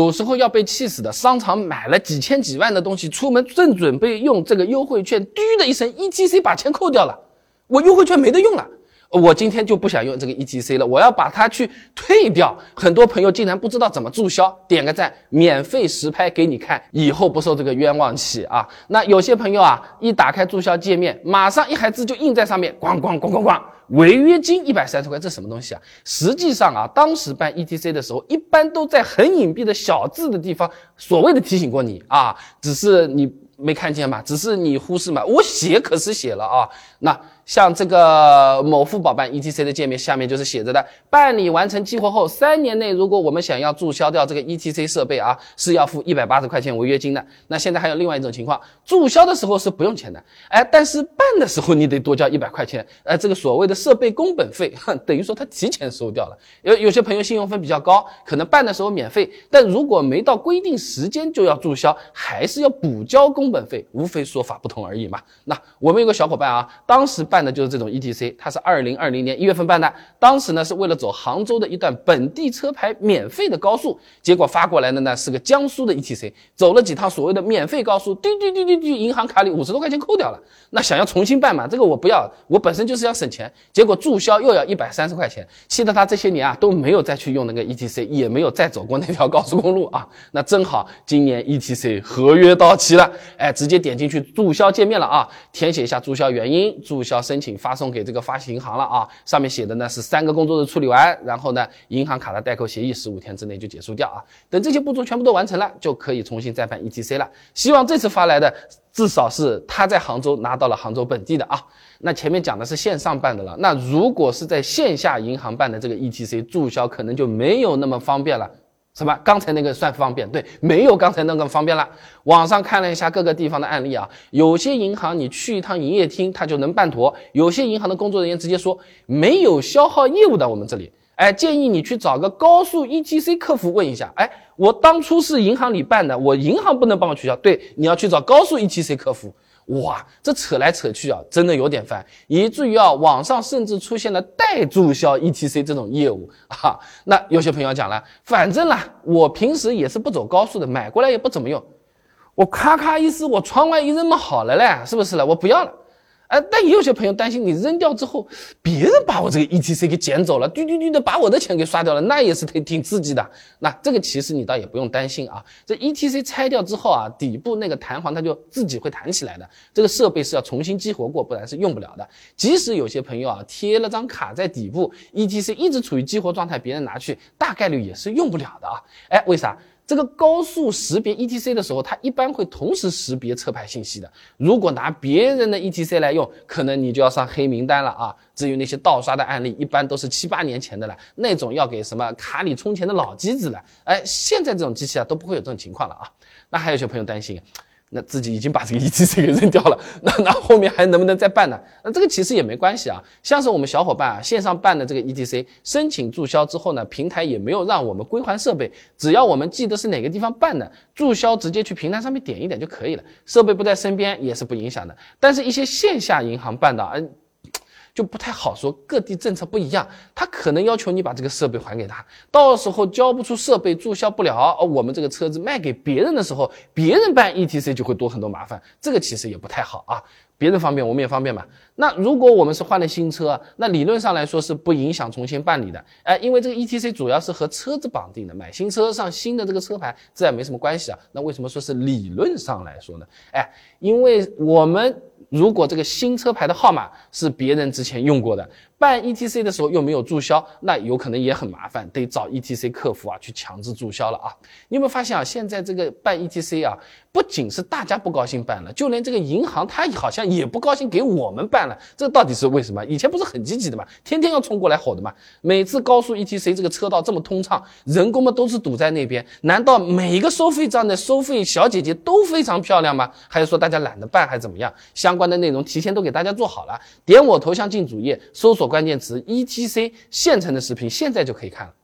有时候要被气死的。商场买了几千几万的东西，出门正准备用这个优惠券，嘟的一声，ETC 把钱扣掉了，我优惠券没得用了。我今天就不想用这个 ETC 了，我要把它去退掉。很多朋友竟然不知道怎么注销，点个赞，免费实拍给你看，以后不受这个冤枉气啊！那有些朋友啊，一打开注销界面，马上一行字就印在上面，咣咣咣咣咣，违约金一百三十块，这什么东西啊？实际上啊，当时办 ETC 的时候，一般都在很隐蔽的小字的地方，所谓的提醒过你啊，只是你没看见嘛，只是你忽视嘛，我写可是写了啊，那。像这个某付宝办 ETC 的界面下面就是写着的，办理完成激活后三年内，如果我们想要注销掉这个 ETC 设备啊，是要付一百八十块钱违约金的。那现在还有另外一种情况，注销的时候是不用钱的，哎，但是办的时候你得多交一百块钱，呃，这个所谓的设备工本费，等于说他提前收掉了。有有些朋友信用分比较高，可能办的时候免费，但如果没到规定时间就要注销，还是要补交工本费，无非说法不同而已嘛。那我们有个小伙伴啊，当时办。的就是这种 ETC，他是二零二零年一月份办的，当时呢是为了走杭州的一段本地车牌免费的高速，结果发过来的呢是个江苏的 ETC，走了几趟所谓的免费高速，滴滴滴滴滴，银行卡里五十多块钱扣掉了，那想要重新办嘛，这个我不要，我本身就是要省钱，结果注销又要一百三十块钱，气得他这些年啊都没有再去用那个 ETC，也没有再走过那条高速公路啊，那正好今年 ETC 合约到期了，哎，直接点进去注销界面了啊，填写一下注销原因，注销。申请发送给这个发行银行了啊，上面写的呢是三个工作日处理完，然后呢银行卡的代扣协议十五天之内就结束掉啊。等这些步骤全部都完成了，就可以重新再办 ETC 了。希望这次发来的至少是他在杭州拿到了杭州本地的啊。那前面讲的是线上办的了，那如果是在线下银行办的这个 ETC 注销，可能就没有那么方便了。什么？刚才那个算方便？对，没有刚才那个方便了。网上看了一下各个地方的案例啊，有些银行你去一趟营业厅，它就能办妥；有些银行的工作人员直接说没有消耗业务的，我们这里，哎，建议你去找个高速 ETC 客服问一下。哎，我当初是银行里办的，我银行不能帮我取消。对，你要去找高速 ETC 客服。哇，这扯来扯去啊，真的有点烦，以至于啊，网上甚至出现了代注销 ETC 这种业务啊。那有些朋友讲了，反正啦，我平时也是不走高速的，买过来也不怎么用，我咔咔一撕，我窗外一扔嘛好了嘞，是不是了？我不要了。哎，但也有些朋友担心，你扔掉之后，别人把我这个 ETC 给捡走了，嘟嘟嘟的把我的钱给刷掉了，那也是挺挺刺激的。那这个其实你倒也不用担心啊，这 ETC 拆掉之后啊，底部那个弹簧它就自己会弹起来的。这个设备是要重新激活过，不然是用不了的。即使有些朋友啊贴了张卡在底部，ETC 一直处于激活状态，别人拿去大概率也是用不了的啊。哎，为啥？这个高速识别 ETC 的时候，它一般会同时识别车牌信息的。如果拿别人的 ETC 来用，可能你就要上黑名单了啊！至于那些盗刷的案例，一般都是七八年前的了，那种要给什么卡里充钱的老机子了。哎，现在这种机器啊都不会有这种情况了啊。那还有些朋友担心。那自己已经把这个 ETC 给扔掉了，那那后面还能不能再办呢？那这个其实也没关系啊。像是我们小伙伴啊，线上办的这个 ETC 申请注销之后呢，平台也没有让我们归还设备，只要我们记得是哪个地方办的，注销直接去平台上面点一点就可以了，设备不在身边也是不影响的。但是，一些线下银行办的，嗯。就不太好说，各地政策不一样，他可能要求你把这个设备还给他，到时候交不出设备，注销不了，哦我们这个车子卖给别人的时候，别人办 ETC 就会多很多麻烦，这个其实也不太好啊。别人方便，我们也方便嘛。那如果我们是换了新车，那理论上来说是不影响重新办理的，哎，因为这个 ETC 主要是和车子绑定的，买新车上新的这个车牌，这也没什么关系啊。那为什么说是理论上来说呢？哎，因为我们。如果这个新车牌的号码是别人之前用过的，办 ETC 的时候又没有注销，那有可能也很麻烦，得找 ETC 客服啊去强制注销了啊！你有没有发现啊？现在这个办 ETC 啊，不仅是大家不高兴办了，就连这个银行它好像也不高兴给我们办了，这到底是为什么？以前不是很积极的嘛，天天要冲过来吼的嘛。每次高速 ETC 这个车道这么通畅，人工们都是堵在那边，难道每一个收费站的收费小姐姐都非常漂亮吗？还是说大家懒得办，还是怎么样？相关的内容提前都给大家做好了，点我头像进主页，搜索关键词 ETC 现成的视频，现在就可以看了。